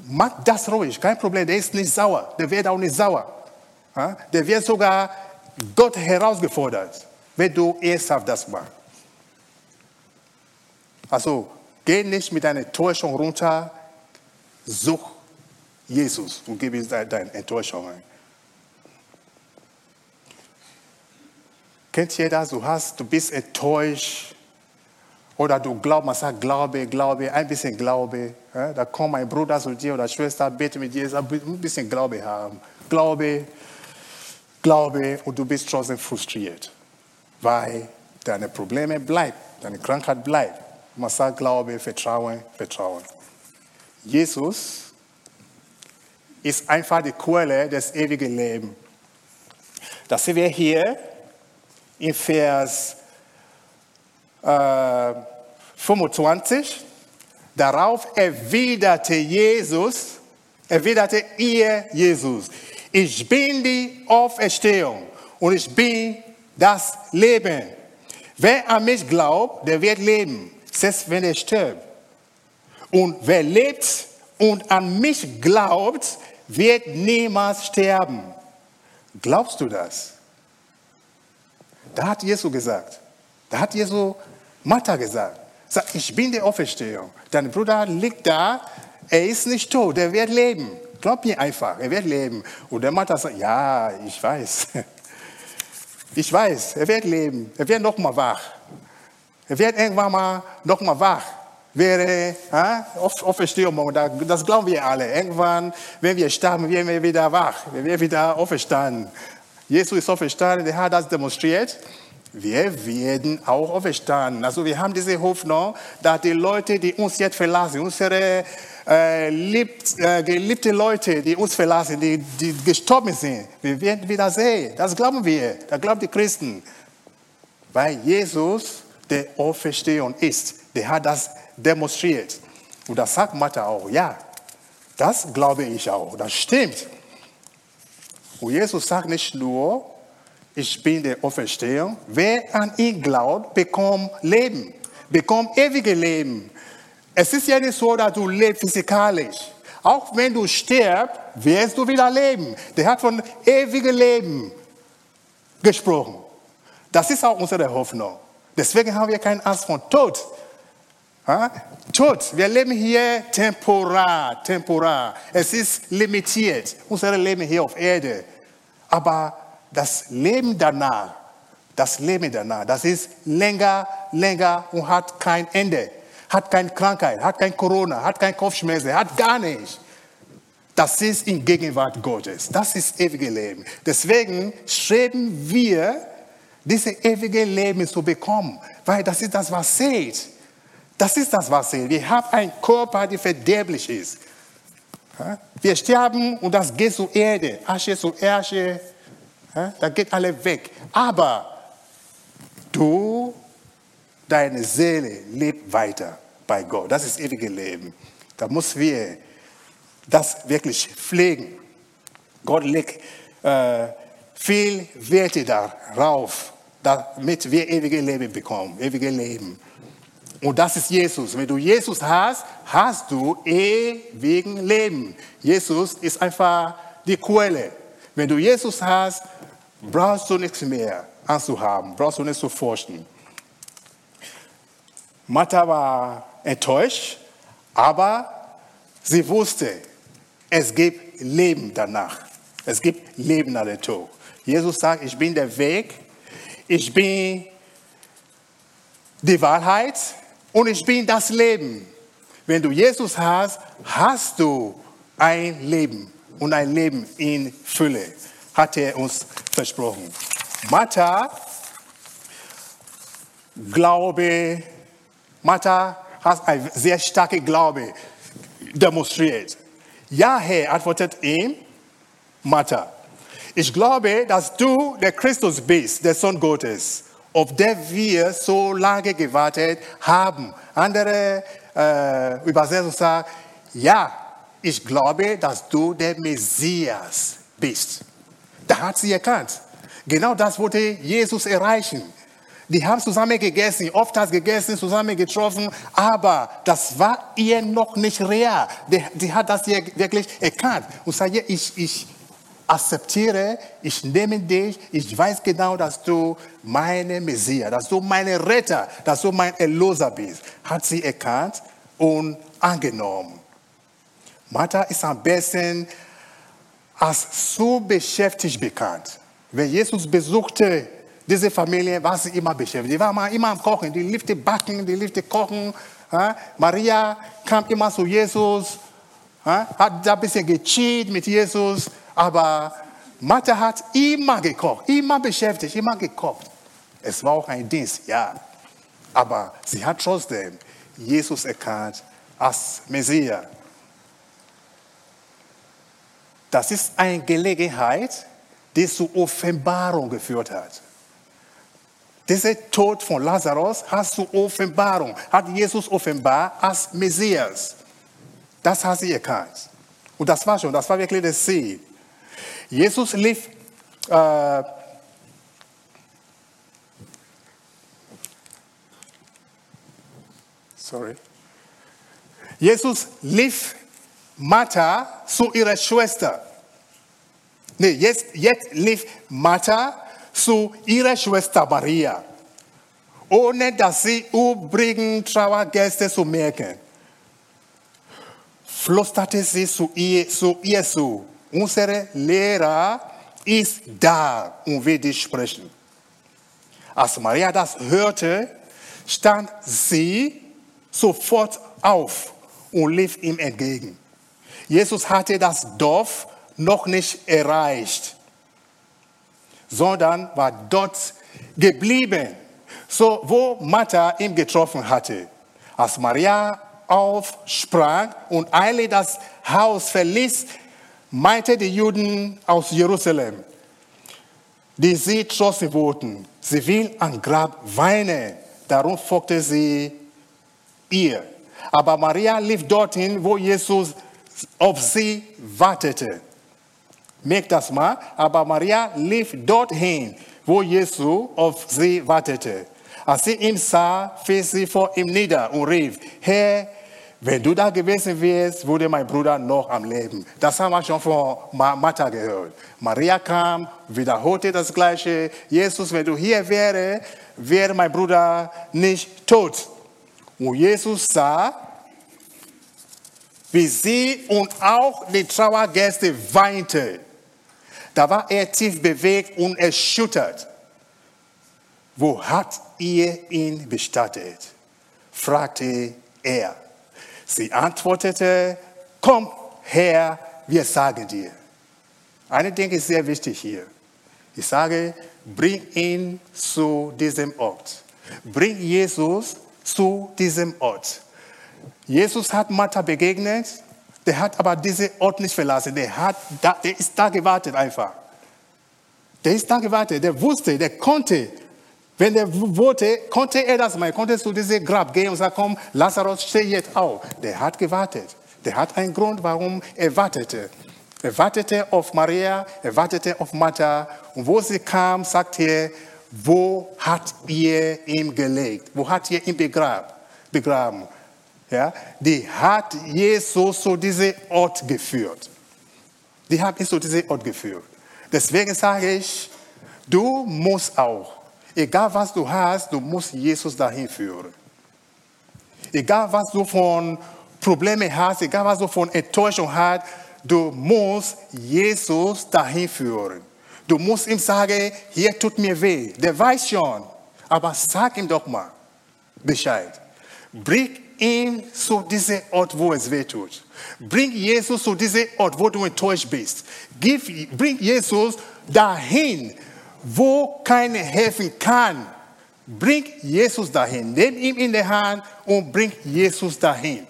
mach das ruhig, kein Problem. Der ist nicht sauer, der wird auch nicht sauer. Der wird sogar Gott herausgefordert, wenn du ernsthaft das machst. Also, geh nicht mit deiner Enttäuschung runter, such Jesus und gib ihm deine Enttäuschung ein. Kennt ihr das? Du, hast, du bist enttäuscht oder du glaubst, man sagt Glaube, Glaube, ein bisschen Glaube. Da kommt mein Bruder zu dir oder Schwester, bete mit dir, ein bisschen Glaube haben. Glaube, Glaube und du bist trotzdem frustriert, weil deine Probleme bleiben, deine Krankheit bleibt. Man sagt Glaube, Vertrauen, Vertrauen. Jesus ist einfach die Quelle des ewigen Lebens. Das sehen wir hier in Vers äh, 25. Darauf erwiderte Jesus, erwiderte ihr Jesus, ich bin die Auferstehung und ich bin das Leben. Wer an mich glaubt, der wird leben, selbst wenn er stirbt. Und wer lebt und an mich glaubt, wird niemals sterben. Glaubst du das? Da hat Jesus gesagt. Da hat Jesus Martha gesagt. Sagt, ich bin die Auferstehung. Dein Bruder liegt da, er ist nicht tot, er wird leben. Glaub mir einfach, er wird leben. Und der Martha sagt, ja, ich weiß. Ich weiß, er wird leben. Er wird noch mal wach. Er wird irgendwann mal noch mal wach. Wäre äh, Auferstehung, das glauben wir alle. Irgendwann, wenn wir sterben, werden wir wieder wach. Wir werden wieder auferstanden. Jesus ist auferstanden, er hat das demonstriert wir werden auch auferstanden. Also wir haben diese Hoffnung, dass die Leute, die uns jetzt verlassen, unsere äh, liebt, äh, geliebte Leute, die uns verlassen, die, die gestorben sind, wir werden wieder sehen. Das glauben wir, das glauben die Christen. Weil Jesus der Auferstehung ist. Der hat das demonstriert. Und das sagt Martha auch. Ja, das glaube ich auch. Das stimmt. Und Jesus sagt nicht nur, ich bin der Auferstehung. Wer an ihn glaubt, bekommt Leben, bekommt ewige Leben. Es ist ja nicht so, dass du lebst physikalisch, Auch wenn du stirbst, wirst du wieder leben. Der hat von ewigem Leben gesprochen. Das ist auch unsere Hoffnung. Deswegen haben wir keine Angst vor Tod. Ja? Tod, wir leben hier temporar, temporar. Es ist limitiert, unser Leben hier auf Erde. Aber das Leben danach, das Leben danach, das ist länger, länger und hat kein Ende. Hat keine Krankheit, hat kein Corona, hat kein Kopfschmerzen, hat gar nichts. Das ist in Gegenwart Gottes. Das ist ewige Leben. Deswegen streben wir, dieses ewige Leben zu bekommen, weil das ist das, was zählt. Das ist das, was zählt. Wir haben einen Körper, der verderblich ist. Wir sterben und das geht zur Erde, Asche zu Asche, da geht alle weg. Aber du, deine Seele lebt weiter bei Gott. Das ist ewige Leben. Da müssen wir das wirklich pflegen. Gott legt äh, viel Werte darauf, damit wir ewige Leben bekommen, ewige Leben. Und das ist Jesus. Wenn du Jesus hast, hast du ewigen Leben. Jesus ist einfach die Quelle. Wenn du Jesus hast, brauchst du nichts mehr anzuhaben, brauchst du nicht zu forschen. Martha war enttäuscht, aber sie wusste, es gibt Leben danach. Es gibt Leben nach dem Tod. Jesus sagt, ich bin der Weg, ich bin die Wahrheit und ich bin das Leben. Wenn du Jesus hast, hast du ein Leben und ein Leben in Fülle, hat er uns versprochen. Martha, Glaube, Martha hat ein sehr starken Glaube demonstriert. Ja, Herr, antwortet ihm Martha. Ich glaube, dass du der Christus bist, der Sohn Gottes, auf den wir so lange gewartet haben. Andere äh, Übersetzungen sagen, ja, ich glaube, dass du der Messias bist. Da hat sie erkannt. Genau das wollte Jesus erreichen. Die haben zusammen gegessen, oft hat gegessen, zusammen getroffen, aber das war ihr noch nicht real. Die, die hat das wirklich erkannt und sagt, ich, ich akzeptiere, ich nehme dich, ich weiß genau, dass du meine Messias, dass du meine Retter, dass du mein Erlöser bist. Hat sie erkannt und angenommen. Martha ist am besten als so beschäftigt bekannt. Wenn Jesus besuchte diese Familie, war sie immer beschäftigt. Die war immer am Kochen, die liebte Backen, die liebte Kochen. Maria kam immer zu Jesus, hat da ein bisschen gechillt mit Jesus, aber Martha hat immer gekocht, immer beschäftigt, immer gekocht. Es war auch ein Dienst, ja. Aber sie hat trotzdem Jesus erkannt als Messias. Das ist eine Gelegenheit, die zur Offenbarung geführt hat. Dieser Tod von Lazarus hat zur Offenbarung, hat Jesus offenbar als Messias. Das hat sie erkannt. Und das war schon, das war wirklich das Ziel. Jesus lief, äh, sorry. Jesus lief Martha zu ihrer Schwester. Nee, jetzt, jetzt lief Martha zu ihrer Schwester Maria, ohne dass sie übrigen Trauergäste zu merken. Flüsterte sie zu ihr, zu ihr zu, unsere Lehrer ist da und will dich sprechen. Als Maria das hörte, stand sie sofort auf und lief ihm entgegen. Jesus hatte das Dorf noch nicht erreicht, sondern war dort geblieben, so wo Martha ihn getroffen hatte. Als Maria aufsprang und eilig das Haus verließ, meinte die Juden aus Jerusalem, die sie trotzdem wollten, sie will am Grab weinen. Darum folgte sie ihr. Aber Maria lief dorthin, wo Jesus auf sie wartete. Merkt das mal. Aber Maria lief dorthin, wo Jesus auf sie wartete. Als sie ihn sah, fiel sie vor ihm nieder und rief, Herr, wenn du da gewesen wärst, würde mein Bruder noch am Leben. Das haben wir schon von Martha gehört. Maria kam, wiederholte das Gleiche. Jesus, wenn du hier wärst, wäre mein Bruder nicht tot. Und Jesus sah, wie sie und auch die Trauergäste weinte. Da war er tief bewegt und erschüttert. Wo hat ihr ihn bestattet? fragte er. Sie antwortete, komm her, wir sagen dir. Eine Ding ist sehr wichtig hier. Ich sage, bring ihn zu diesem Ort. Bring Jesus zu diesem Ort. Jesus hat Martha begegnet, der hat aber diesen Ort nicht verlassen. Der, hat da, der ist da gewartet einfach. Der ist da gewartet. Der wusste, der konnte wenn er wollte, konnte er das machen. Konnte zu diesem Grab gehen und sagen, komm, Lazarus, steh jetzt auf. Der hat gewartet. Der hat einen Grund, warum er wartete. Er wartete auf Maria, er wartete auf Martha. Und wo sie kam, sagt er, wo hat ihr ihn gelegt? Wo hat ihr ihn begraben? Ja, die hat Jesus zu diesem Ort geführt. Die hat ihn zu diesem Ort geführt. Deswegen sage ich, du musst auch Egal was du hast, du musst Jesus dahin führen. Egal was du von Problemen hast, egal was du von Enttäuschung hast, du musst Jesus dahin führen. Du musst ihm sagen, hier tut mir weh. Der weiß schon, aber sag ihm doch mal Bescheid. Bring ihn zu diesem Ort, wo es weh tut. Bring Jesus zu diesem Ort, wo du enttäuscht bist. Give, bring Jesus dahin, wo keiner helfen kann, bring Jesus dahin. Nimm ihn in die Hand und bring Jesus dahin.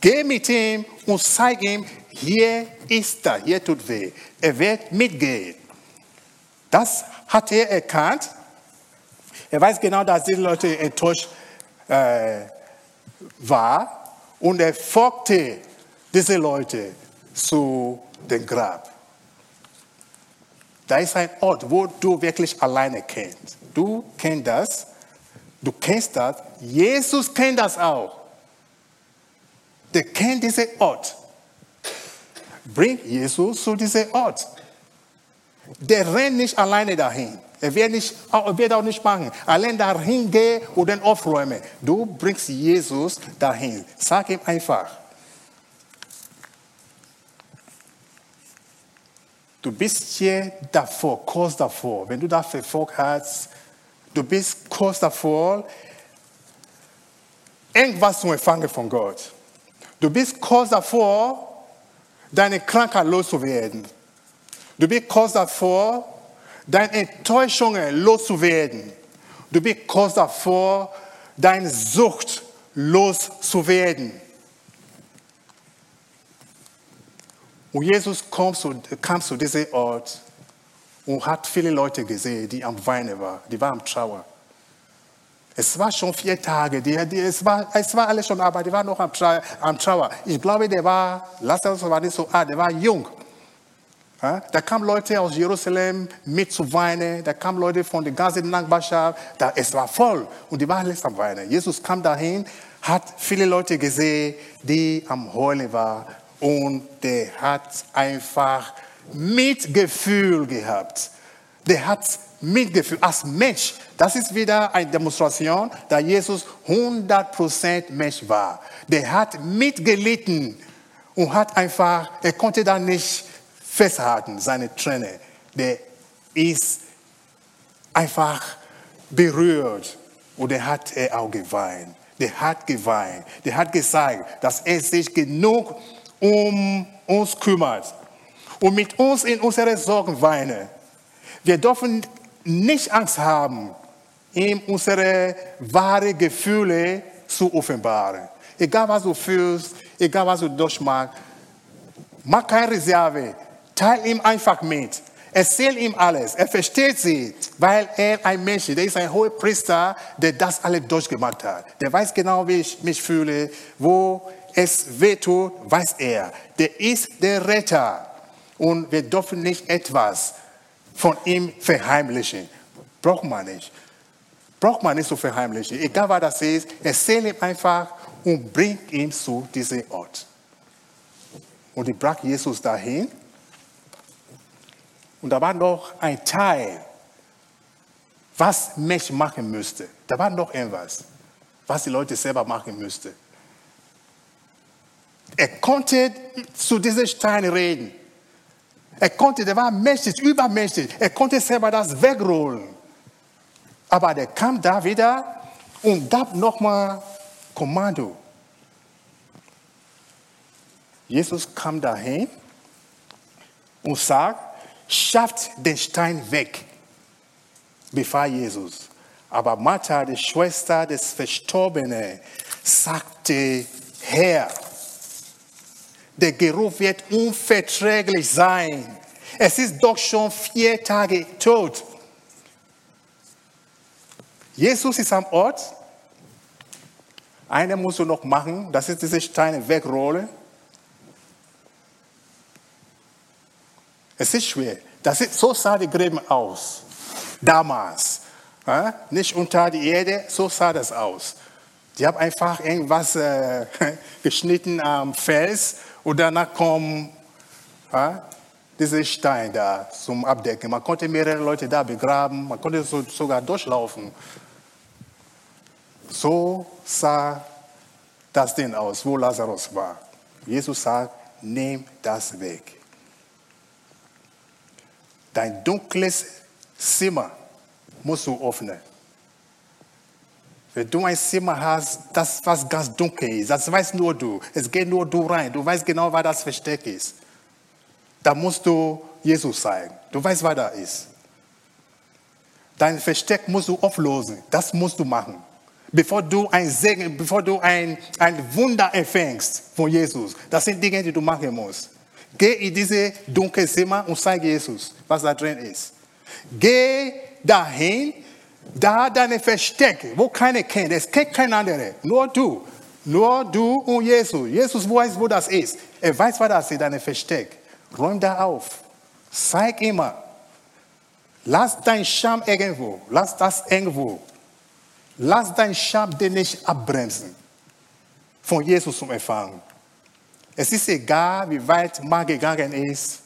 Geh mit ihm und zeig ihm, hier ist er, hier tut weh. Er wird mitgehen. Das hat er erkannt. Er weiß genau, dass diese Leute enttäuscht äh, war und er folgte diese Leute zu dem Grab. Da ist ein Ort, wo du wirklich alleine kennst. Du kennst das, du kennst das, Jesus kennt das auch. Der kennt diesen Ort. Bring Jesus zu diesem Ort. Der rennt nicht alleine dahin. Er wird, nicht, er wird auch nicht machen. Allein dahin gehen und dann aufräumen. Du bringst Jesus dahin. Sag ihm einfach. Du bist hier davor, kurz davor. Wenn du da verfolgt hast, du bist kurz davor, irgendwas zu empfangen von Gott. Du bist kurz davor, deine Krankheit loszuwerden. Du bist kurz davor, deine Enttäuschungen loszuwerden. Du bist kurz davor, deine Sucht loszuwerden. Und Jesus kam zu, kam zu diesem Ort und hat viele Leute gesehen, die am Weinen waren, die waren am Trauer. Es war schon vier Tage, die, die, es, war, es war alles schon, aber die waren noch am, am Trauer. Ich glaube, der war, Lazarus war nicht so alt, der war jung. Da kamen Leute aus Jerusalem mit zu weinen, da kamen Leute von der ganzen Nachbarschaft, da, es war voll und die waren alles am Weinen. Jesus kam dahin, hat viele Leute gesehen, die am Heulen waren und der hat einfach Mitgefühl gehabt. Der hat Mitgefühl als Mensch. Das ist wieder eine Demonstration, da Jesus 100% Mensch war. Der hat mitgelitten und hat einfach, er konnte da nicht festhalten, seine Träne. Der ist einfach berührt und er hat er auch geweint. Der hat geweint. Der hat gesagt, dass er sich genug um uns kümmert und mit uns in unsere Sorgen weinen. Wir dürfen nicht Angst haben, ihm unsere wahren Gefühle zu offenbaren. Egal was du fühlst, egal was du durchmachst, mach keine Reserve, teil ihm einfach mit. Erzähl ihm alles. Er versteht sie, weil er ein Mensch ist. Der ist ein hoher Priester, der das alles durchgemacht hat. Der weiß genau, wie ich mich fühle, wo es wehtut, weiß er. Der ist der Retter. Und wir dürfen nicht etwas von ihm verheimlichen. Braucht man nicht. Braucht man nicht zu verheimlichen. Egal was das ist, erzähl ihm einfach und bringt ihn zu diesem Ort. Und die brachte Jesus dahin. Und da war noch ein Teil, was Mensch machen müsste. Da war noch etwas, was die Leute selber machen müssten. Er konnte zu diesem Stein reden. Er konnte, der war menschlich, übermenschlich. Er konnte selber das wegrollen. Aber der kam da wieder und gab nochmal Kommando. Jesus kam dahin und sagt, schafft den Stein weg, befahl Jesus. Aber Martha, die Schwester des Verstorbenen, sagte, Herr, der Geruch wird unverträglich sein. Es ist doch schon vier Tage tot. Jesus ist am Ort. Einer musst du noch machen, das ist diese Steine wegrollen. Es ist schwer. Das ist, so sah die Gräben aus. Damals. Ja? Nicht unter die Erde, so sah das aus. Die haben einfach irgendwas äh, geschnitten am Fels und danach kommt ja, dieser Stein da zum Abdecken. Man konnte mehrere Leute da begraben, man konnte so, sogar durchlaufen. So sah das Ding aus, wo Lazarus war. Jesus sagt, nimm das weg. Dein dunkles Zimmer musst du öffnen. Wenn du ein Zimmer hast, das was ganz dunkel ist, das weißt nur du. Es geht nur du rein. Du weißt genau, was das Versteck ist. Da musst du Jesus zeigen. Du weißt, was da ist. Dein Versteck musst du auflösen. Das musst du machen. Bevor du ein Segen, bevor du ein, ein Wunder empfängst von Jesus. Das sind Dinge, die du machen musst. Geh in diese dunkle Zimmer und zeig Jesus, was da drin ist. Geh dahin da deine Verstecke, wo keiner kennt, es kennt kein anderer, nur du. Nur du und Jesus. Jesus weiß, wo das ist. Er weiß, was das ist, deine Versteck. Räum da auf. Zeig immer. Lass dein Scham irgendwo. Lass das irgendwo. Lass dein Scham dir nicht abbremsen. Von Jesus zum Empfangen. Es ist egal, wie weit man gegangen ist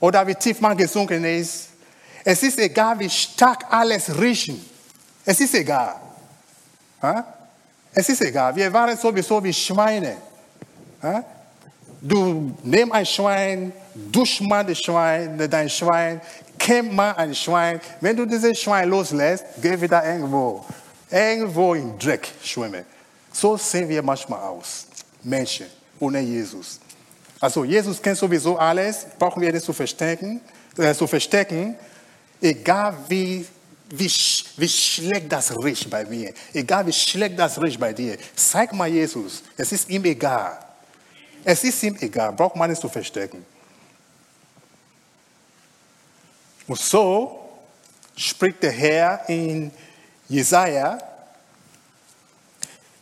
oder wie tief man gesunken ist. Es ist egal, wie stark alles riechen. Es ist egal. Es ist egal. Wir waren sowieso wie Schweine. Du nimmst ein Schwein, dusch mal das Schwein, dein Schwein, kämm mal ein Schwein. Wenn du dieses Schwein loslässt, geh wieder irgendwo, irgendwo im Dreck schwimmen. So sehen wir manchmal aus. Menschen ohne Jesus. Also Jesus kennt sowieso alles, brauchen wir das zu verstecken, äh, zu verstecken egal wie, wie, wie schlecht das riecht bei mir, egal wie schlecht das riecht bei dir, zeig mal Jesus. Es ist ihm egal. Es ist ihm egal, braucht man es zu verstecken. Und so spricht der Herr in Jesaja,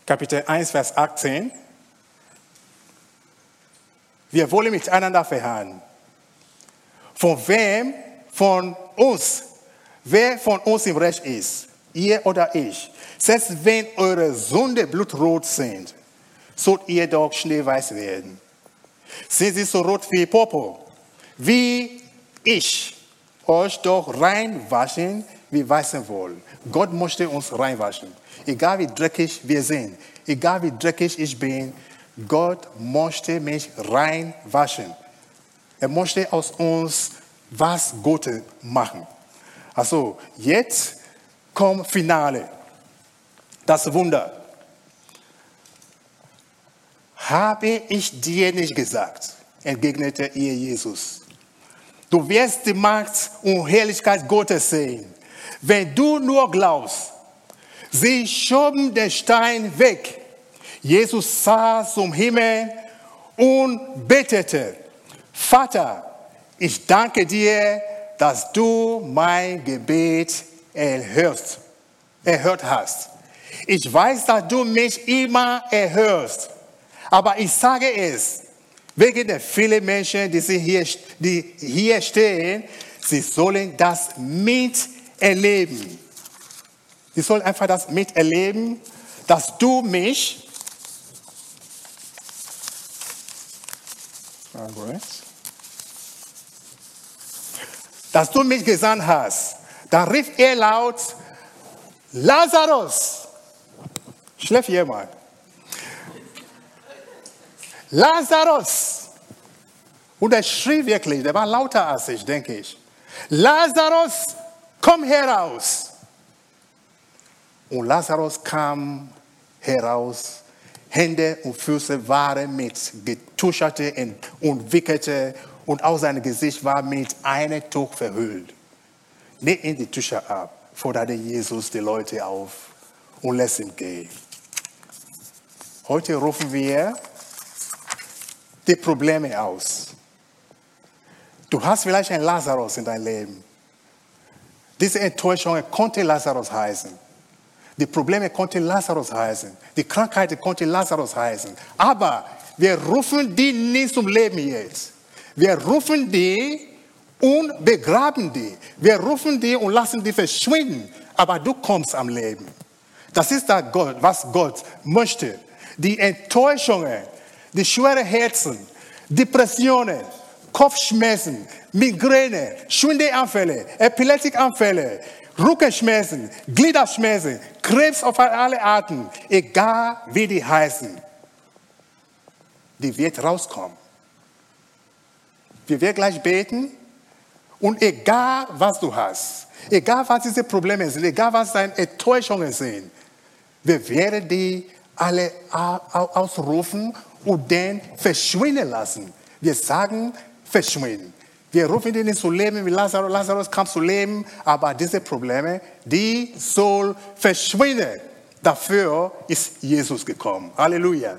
Kapitel 1, Vers 18. Wir wollen miteinander verhandeln. Von wem von uns, wer von uns im Recht ist, ihr oder ich, selbst wenn eure Sünde blutrot sind, sollt ihr doch schneeweiß werden. Sind sie so rot wie Popo, wie ich euch doch reinwaschen wie weißen Wohl. Gott möchte uns reinwaschen. Egal wie dreckig wir sind, egal wie dreckig ich bin, Gott möchte mich reinwaschen. Er möchte aus uns was Gott machen. Also jetzt kommt Finale. Das Wunder. Habe ich dir nicht gesagt, entgegnete ihr Jesus. Du wirst die Macht und Herrlichkeit Gottes sehen, wenn du nur glaubst. Sie schoben den Stein weg. Jesus sah zum Himmel und betete, Vater, ich danke dir, dass du mein Gebet erhörst, erhört hast. Ich weiß, dass du mich immer erhörst. Aber ich sage es, wegen der vielen Menschen, die hier, die hier stehen, sie sollen das miterleben. Sie sollen einfach das miterleben, dass du mich Alright. Dass du mich gesandt hast. Da rief er laut, Lazarus, schläft jemand. Lazarus. Und er schrie wirklich, der war lauter als ich, denke ich. Lazarus, komm heraus. Und Lazarus kam heraus. Hände und Füße waren mit getuscherte und wickelte und auch sein Gesicht war mit einem Tuch verhüllt. Nicht in die Tücher ab, forderte Jesus die Leute auf und lässt ihn gehen. Heute rufen wir die Probleme aus. Du hast vielleicht einen Lazarus in deinem Leben. Diese Enttäuschung konnte Lazarus heißen. Die Probleme konnten Lazarus heißen. Die Krankheit konnte Lazarus heißen. Aber wir rufen die nicht zum Leben jetzt. Wir rufen die und begraben die. Wir rufen die und lassen die verschwinden. Aber du kommst am Leben. Das ist das Gott, was Gott möchte. Die Enttäuschungen, die schweren Herzen, Depressionen, Kopfschmerzen, Migräne, Schwindelanfälle, Epileptikanfälle, Rückenschmerzen, Gliederschmerzen, Krebs auf alle Arten, egal wie die heißen, die wird rauskommen. Wir werden gleich beten und egal was du hast, egal was diese Probleme sind, egal was deine Enttäuschungen sind, wir werden die alle ausrufen und dann verschwinden lassen. Wir sagen, verschwinden. Wir rufen ihn zu leben, wie Lazarus. Lazarus kam zu leben, aber diese Probleme, die soll verschwinden. Dafür ist Jesus gekommen. Halleluja.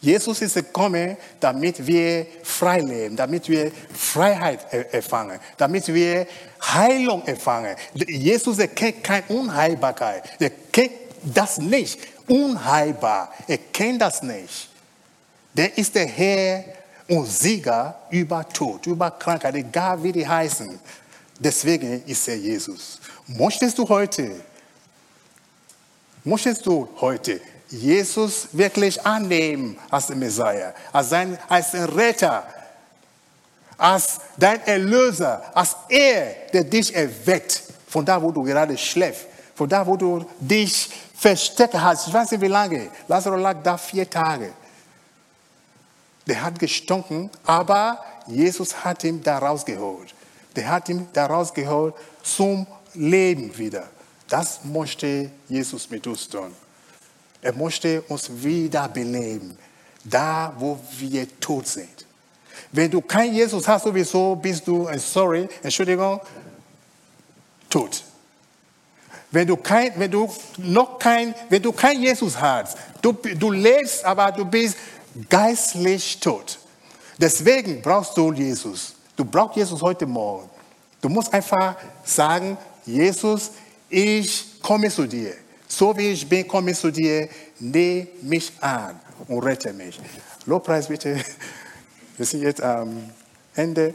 Jesus ist gekommen, damit wir frei leben, damit wir Freiheit erfangen, damit wir Heilung erfangen. Jesus erkennt keine Unheilbarkeit. Er kennt das nicht. Unheilbar. Er kennt das nicht. Der ist der Herr und Sieger über Tod, über Krankheit, egal wie die heißen. Deswegen ist er Jesus. Möchtest du heute, möchtest du heute Jesus wirklich annehmen als den Messiah, als, sein, als den Retter, als dein Erlöser, als er, der dich erweckt, von da, wo du gerade schläfst, von da, wo du dich versteckt hast. Ich weiß nicht, wie lange. Lazarus lag da vier Tage. Der hat gestunken, aber Jesus hat ihn da rausgeholt. Der hat ihn da rausgeholt zum Leben wieder. Das möchte Jesus mit uns tun. Er möchte uns wieder beleben, da wo wir tot sind. Wenn du kein Jesus hast, sowieso bist du, äh, sorry, Entschuldigung, tot. Wenn du, kein, wenn du noch kein, wenn du kein Jesus hast, du, du lebst, aber du bist geistlich tot. Deswegen brauchst du Jesus. Du brauchst Jesus heute Morgen. Du musst einfach sagen, Jesus, ich komme zu dir. So wie ich bin, komme ich zu dir. Nehme mich an und rette mich. Lobpreis bitte. Wir sind jetzt am Ende.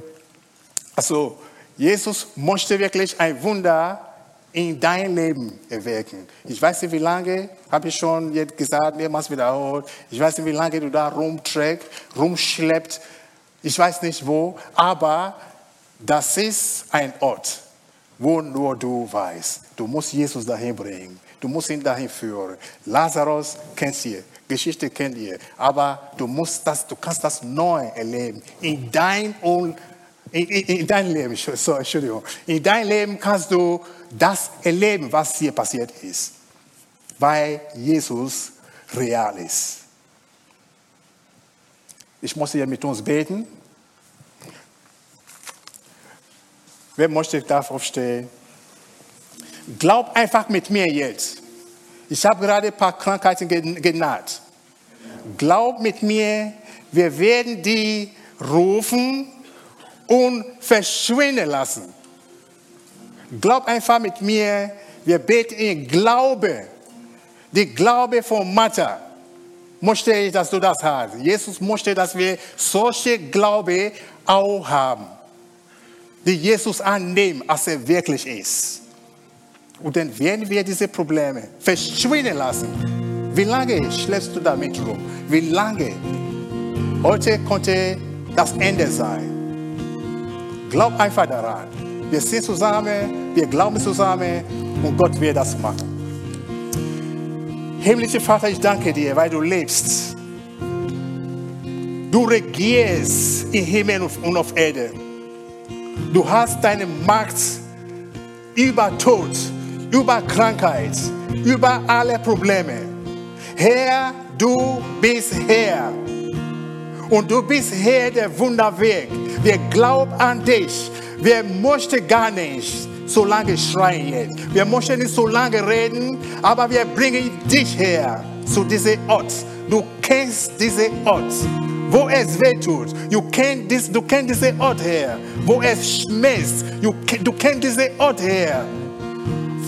Also, Jesus möchte wirklich ein Wunder in dein Leben erwecken. Ich weiß nicht, wie lange, habe ich schon jetzt gesagt, mehrmals wiederholt. Ich weiß nicht, wie lange du da rumträgst, rumschleppt. Ich weiß nicht wo, aber das ist ein Ort, wo nur du weißt. Du musst Jesus dahin bringen. Du musst ihn dahin führen. Lazarus kennst ihr, Geschichte kennt ihr, aber du musst das, du kannst das neu erleben in dein in, in, in dein Leben. So, Entschuldigung. In dein Leben kannst du das erleben, was hier passiert ist, weil Jesus real ist. Ich muss hier mit uns beten. Wer möchte, darf aufstehen. Glaub einfach mit mir jetzt. Ich habe gerade ein paar Krankheiten genannt. Glaub mit mir, wir werden die rufen und verschwinden lassen. Glaub einfach mit mir, wir beten in Glaube. Die Glaube von Mutter möchte ich, dass du das hast. Jesus möchte, dass wir solche Glaube auch haben. Die Jesus annehmen, als er wirklich ist. Und dann werden wir diese Probleme verschwinden lassen. Wie lange schläfst du damit rum? Wie lange Heute konnte das Ende sein. Glaub einfach daran. Wir sind zusammen, wir glauben zusammen und Gott wird das machen. Himmlischer Vater, ich danke dir, weil du lebst. Du regierst im Himmel und auf Erde. Du hast deine Macht über Tod, über Krankheit, über alle Probleme. Herr, du bist Herr. Und du bist Herr der Wunderweg. Wir glauben an dich. Wir möchten gar nicht so lange schreien. Wir möchten nicht so lange reden, aber wir bringen dich her zu diesem Ort. Du kennst diesen Ort, wo es weh tut. Du kennst, du kennst diesen Ort her, wo es schmerzt. Du, kennst diesen Ort her,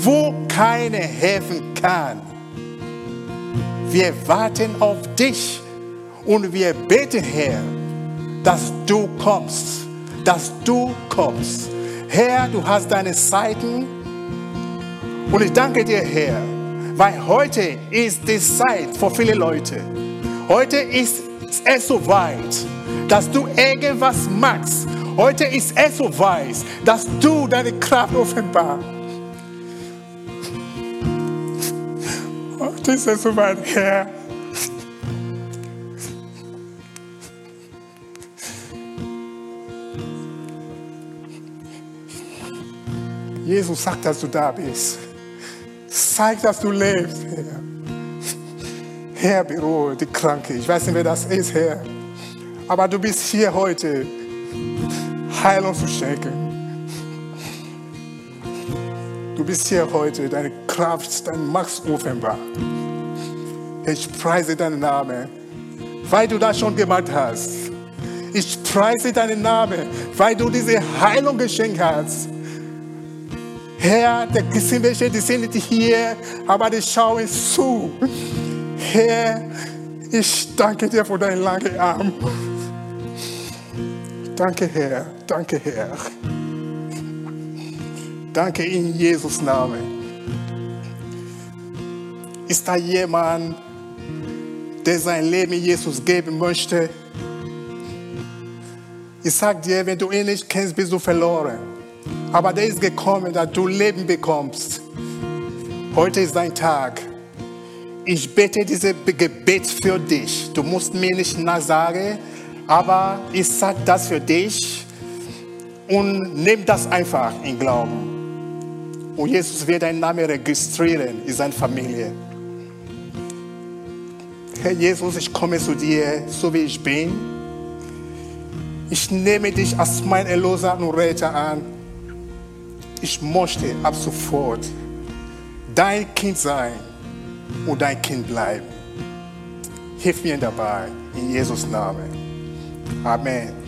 wo keiner helfen kann. Wir warten auf dich und wir beten, Herr, dass du kommst, dass du kommst. Herr, du hast deine Zeiten und ich danke dir, Herr, weil heute ist die Zeit für viele Leute. Heute ist es so weit, dass du irgendwas machst. Heute ist es so weit, dass du deine Kraft offenbarst. Heute ist es so weit, Herr. Jesus sagt, dass du da bist. Zeig, dass du lebst, Herr. Herr, beruhige die Kranke. Ich weiß nicht, wer das ist, Herr. Aber du bist hier heute, Heilung zu schenken. Du bist hier heute, deine Kraft, dein Macht offenbar. Ich preise deinen Namen, weil du das schon gemacht hast. Ich preise deinen Namen, weil du diese Heilung geschenkt hast. Herr, da sind welche, die sind nicht hier, aber die schauen zu. Herr, ich danke dir für deinen langen Arm. Danke, Herr. Danke, Herr. Danke in Jesus Namen. Ist da jemand, der sein Leben Jesus geben möchte? Ich sag dir, wenn du ihn nicht kennst, bist du verloren. Aber der ist gekommen, dass du Leben bekommst. Heute ist dein Tag. Ich bete dieses Gebet für dich. Du musst mir nicht nachsagen, aber ich sage das für dich und nimm das einfach in Glauben. Und Jesus wird deinen Namen registrieren in seiner Familie. Herr Jesus, ich komme zu dir, so wie ich bin. Ich nehme dich als mein Erlöser und Retter an. Ich möchte ab sofort dein Kind sein und dein Kind bleiben. Hilf mir dabei, in Jesus Namen. Amen.